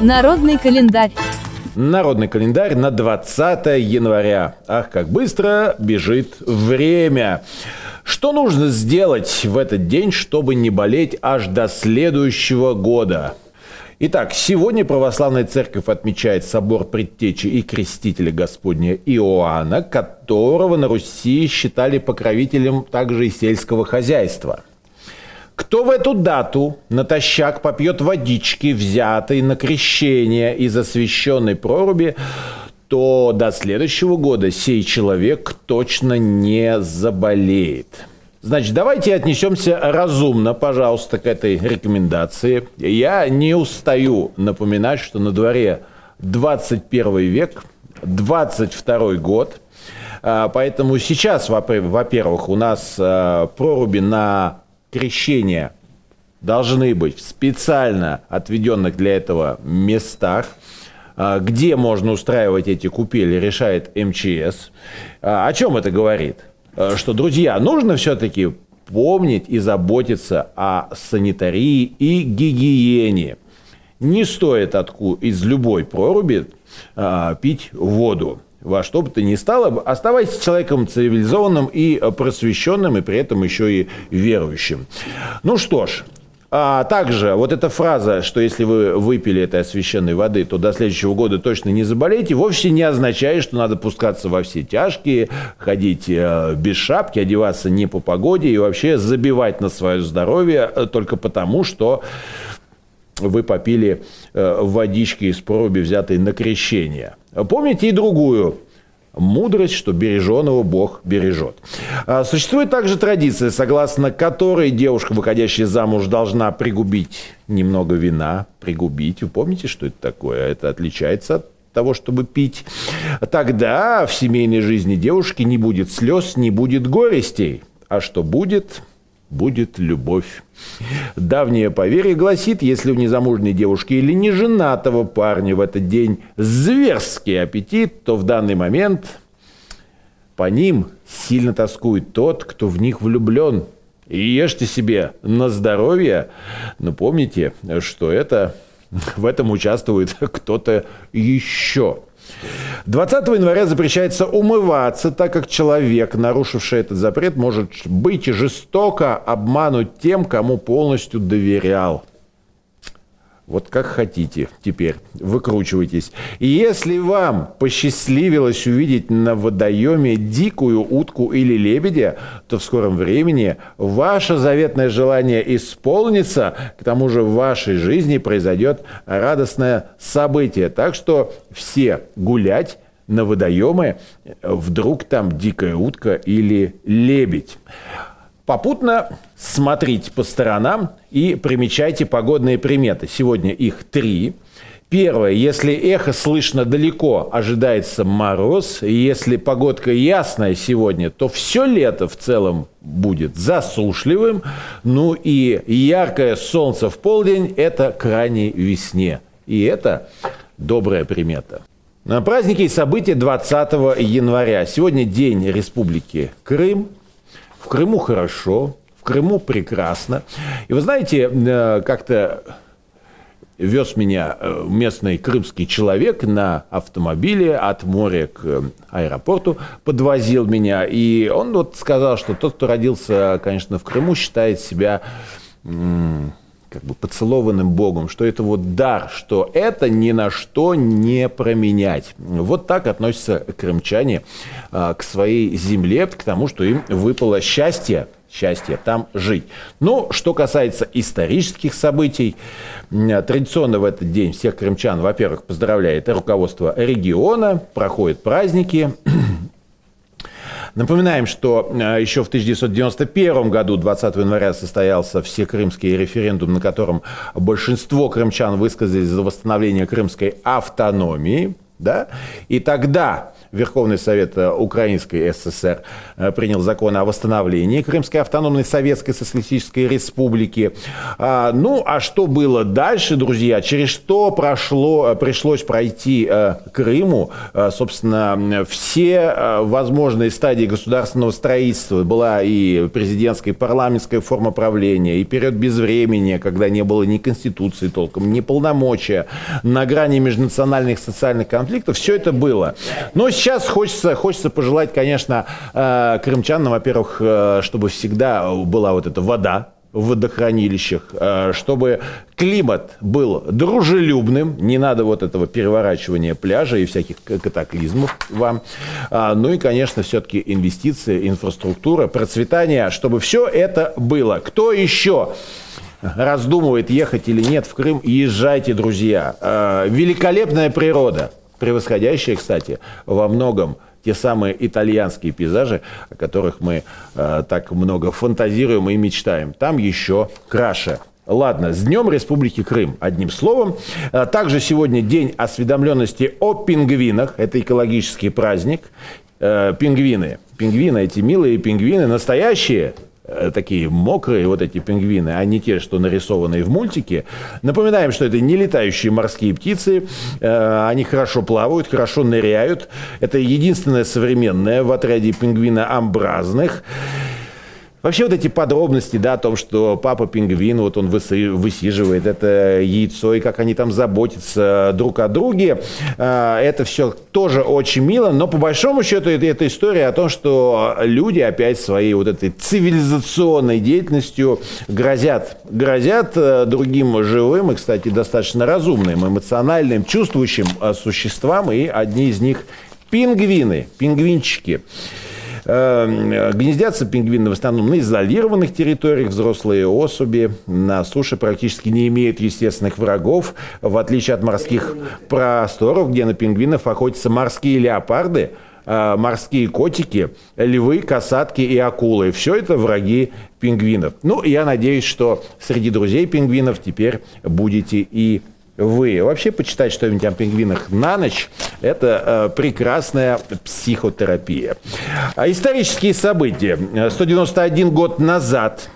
Народный календарь. Народный календарь на 20 января. Ах, как быстро бежит время. Что нужно сделать в этот день, чтобы не болеть аж до следующего года? Итак, сегодня православная церковь отмечает собор предтечи и крестителя Господня Иоанна, которого на Руси считали покровителем также и сельского хозяйства – кто в эту дату натощак попьет водички, взятой на крещение из освященной проруби, то до следующего года сей человек точно не заболеет. Значит, давайте отнесемся разумно, пожалуйста, к этой рекомендации. Я не устаю напоминать, что на дворе 21 век, 22 год. А, поэтому сейчас, во-первых, у нас а, проруби на крещения должны быть в специально отведенных для этого местах. А, где можно устраивать эти купели, решает МЧС. А, о чем это говорит? А, что, друзья, нужно все-таки помнить и заботиться о санитарии и гигиене. Не стоит отку из любой проруби пить воду во что бы то ни стало, оставайтесь человеком цивилизованным и просвещенным, и при этом еще и верующим. Ну что ж, а также вот эта фраза, что если вы выпили этой освященной воды, то до следующего года точно не заболеете, вовсе не означает, что надо пускаться во все тяжкие, ходить э, без шапки, одеваться не по погоде и вообще забивать на свое здоровье э, только потому, что вы попили э, водички из проруби, взятой на крещение. Помните и другую мудрость, что береженого Бог бережет. А, существует также традиция, согласно которой девушка, выходящая замуж, должна пригубить немного вина, пригубить. Вы помните, что это такое? Это отличается от того, чтобы пить. Тогда в семейной жизни девушки не будет слез, не будет горестей. А что будет? Будет любовь. Давнее поверье гласит, если у незамужней девушки или неженатого парня в этот день зверский аппетит, то в данный момент по ним сильно тоскует тот, кто в них влюблен. И ешьте себе на здоровье, но помните, что это, в этом участвует кто-то еще. 20 января запрещается умываться, так как человек, нарушивший этот запрет, может быть жестоко обмануть тем, кому полностью доверял. Вот как хотите теперь, выкручивайтесь. И если вам посчастливилось увидеть на водоеме дикую утку или лебедя, то в скором времени ваше заветное желание исполнится, к тому же в вашей жизни произойдет радостное событие. Так что все гулять на водоемы, вдруг там дикая утка или лебедь. Попутно смотрите по сторонам и примечайте погодные приметы. Сегодня их три. Первое, если эхо слышно далеко, ожидается мороз. Если погодка ясная сегодня, то все лето в целом будет засушливым. Ну и яркое солнце в полдень – это крайней весне. И это добрая примета. На праздники и события 20 января. Сегодня день Республики Крым – в Крыму хорошо, в Крыму прекрасно. И вы знаете, э, как-то вез меня э, местный крымский человек на автомобиле от моря к э, аэропорту, подвозил меня. И он вот сказал, что тот, кто родился, конечно, в Крыму, считает себя как бы поцелованным Богом, что это вот дар, что это ни на что не променять. Вот так относятся крымчане а, к своей земле, к тому, что им выпало счастье счастье там жить. Но что касается исторических событий, традиционно в этот день всех крымчан, во-первых, поздравляет руководство региона, проходят праздники, Напоминаем, что э, еще в 1991 году, 20 января, состоялся всекрымский референдум, на котором большинство крымчан высказались за восстановление крымской автономии. Да? И тогда Верховный Совет э, Украинской ССР э, принял закон о восстановлении Крымской автономной Советской Социалистической Республики. А, ну, а что было дальше, друзья? Через что прошло, э, пришлось пройти Крыму? Собственно, все возможные стадии государственного строительства. Была и президентская, и парламентская форма правления, и период безвремени, когда не было ни конституции толком, ни полномочия, на грани межнациональных социальных конфликтов. Все это было. Но сейчас хочется, хочется пожелать, конечно, э, крымчанам, во-первых, э, чтобы всегда была вот эта вода, в водохранилищах, э, чтобы климат был дружелюбным, не надо вот этого переворачивания пляжа и всяких катаклизмов вам. А, ну и, конечно, все-таки инвестиции, инфраструктура, процветание, чтобы все это было. Кто еще раздумывает, ехать или нет в Крым, езжайте, друзья. Великолепная природа – превосходящие, кстати, во многом те самые итальянские пейзажи, о которых мы э, так много фантазируем и мечтаем. Там еще краше. Ладно, с Днем Республики Крым, одним словом. Э, также сегодня День осведомленности о пингвинах. Это экологический праздник. Э, пингвины. Пингвины, эти милые пингвины, настоящие, такие мокрые вот эти пингвины, а не те, что нарисованные в мультике. Напоминаем, что это не летающие морские птицы. Э, они хорошо плавают, хорошо ныряют. Это единственное современное в отряде пингвинообразных. Вообще вот эти подробности, да, о том, что папа пингвин, вот он высиживает это яйцо, и как они там заботятся друг о друге, а, это все тоже очень мило, но по большому счету это, это история о том, что люди опять своей вот этой цивилизационной деятельностью грозят, грозят э, другим живым и, кстати, достаточно разумным, эмоциональным, чувствующим э, существам, и одни из них пингвины, пингвинчики. Эм, гнездятся пингвины в основном на изолированных территориях, взрослые особи на суше практически не имеют естественных врагов, в отличие от морских просторов, где на пингвинов охотятся морские леопарды, э, морские котики, львы, касатки и акулы. Все это враги пингвинов. Ну, я надеюсь, что среди друзей пингвинов теперь будете и вы. Вообще почитать что-нибудь о пингвинах на ночь – это э, прекрасная психотерапия. А исторические события. 191 год назад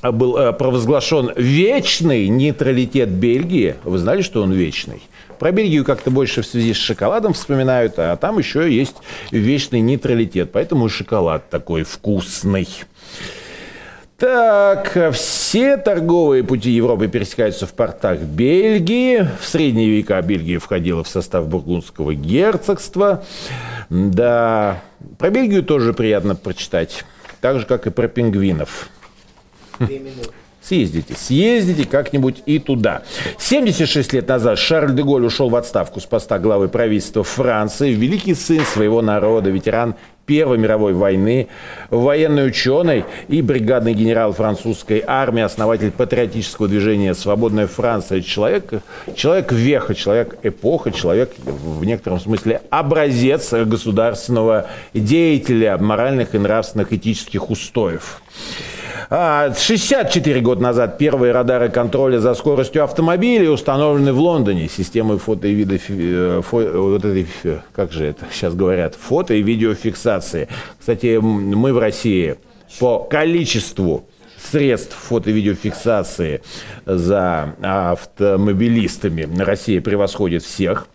был э, провозглашен вечный нейтралитет Бельгии. Вы знали, что он вечный? Про Бельгию как-то больше в связи с шоколадом вспоминают, а там еще есть вечный нейтралитет. Поэтому шоколад такой вкусный. Так, все торговые пути Европы пересекаются в портах Бельгии. В средние века Бельгия входила в состав бургундского герцогства. Да, про Бельгию тоже приятно прочитать. Так же, как и про пингвинов. Съездите, съездите как-нибудь и туда. 76 лет назад Шарль де Голль ушел в отставку с поста главы правительства Франции. Великий сын своего народа, ветеран Первой мировой войны, военный ученый и бригадный генерал французской армии, основатель патриотического движения «Свободная Франция». Человек, человек веха, человек эпоха, человек в некотором смысле образец государственного деятеля моральных и нравственных этических устоев. 64 а, года назад первые радары контроля за скоростью автомобилей установлены в Лондоне. Системы фото и видео... Э, фо, вот этой, как же это сейчас говорят? Фото и видеофиксации. Кстати, мы в России по количеству средств фото и видеофиксации за автомобилистами Россия превосходит всех.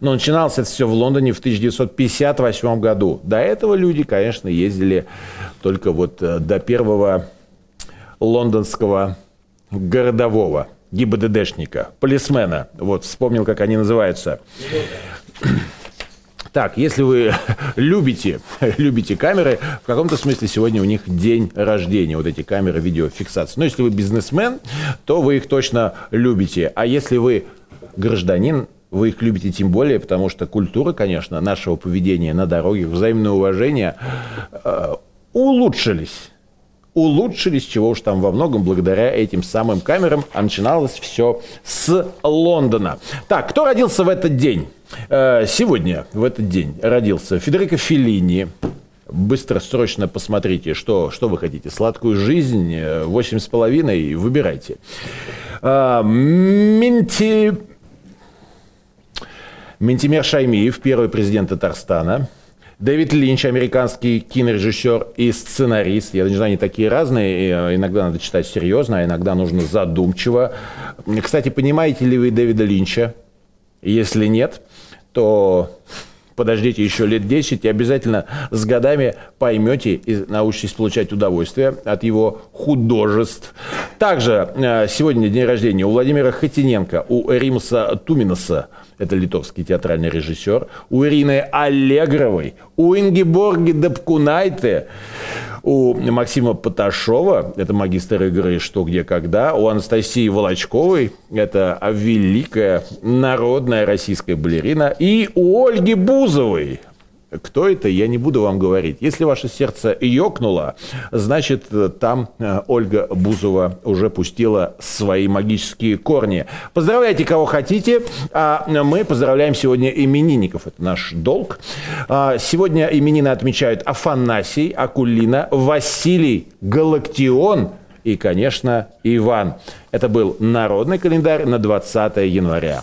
Но начиналось это все в Лондоне в 1958 году. До этого люди, конечно, ездили только вот э, до первого лондонского городового, ГИБДДшника, полисмена. Вот, вспомнил, как они называются. Так, если вы любите, любите камеры, в каком-то смысле сегодня у них день рождения, вот эти камеры видеофиксации. Но если вы бизнесмен, то вы их точно любите. А если вы гражданин, вы их любите тем более, потому что культура, конечно, нашего поведения на дороге, взаимное уважение э, улучшились улучшились, чего уж там во многом благодаря этим самым камерам, а начиналось все с Лондона. Так, кто родился в этот день? Э, сегодня, в этот день, родился Федерико Феллини, быстро, срочно посмотрите, что, что вы хотите. Сладкую жизнь, э, восемь с половиной, выбирайте. А, Минти... Ментимер Шаймиев, первый президент Татарстана. Дэвид Линч, американский кинорежиссер и сценарист. Я не знаю, они такие разные. Э, иногда надо читать серьезно, а иногда нужно задумчиво. Кстати, понимаете ли вы Дэвида Линча? Если нет, то подождите еще лет 10 и обязательно с годами поймете и научитесь получать удовольствие от его художеств. Также э, сегодня день рождения у Владимира Хотиненко, у Римса Туминаса, это литовский театральный режиссер, у Ирины Аллегровой, у Ингеборги Дапкунайте, у Максима Поташова, это магистр игры «Что, где, когда», у Анастасии Волочковой, это великая народная российская балерина, и у Ольги Бузовой, кто это, я не буду вам говорить. Если ваше сердце ёкнуло, значит, там э, Ольга Бузова уже пустила свои магические корни. Поздравляйте, кого хотите. А мы поздравляем сегодня именинников. Это наш долг. А, сегодня именины отмечают Афанасий, Акулина, Василий, Галактион и, конечно, Иван. Это был народный календарь на 20 января.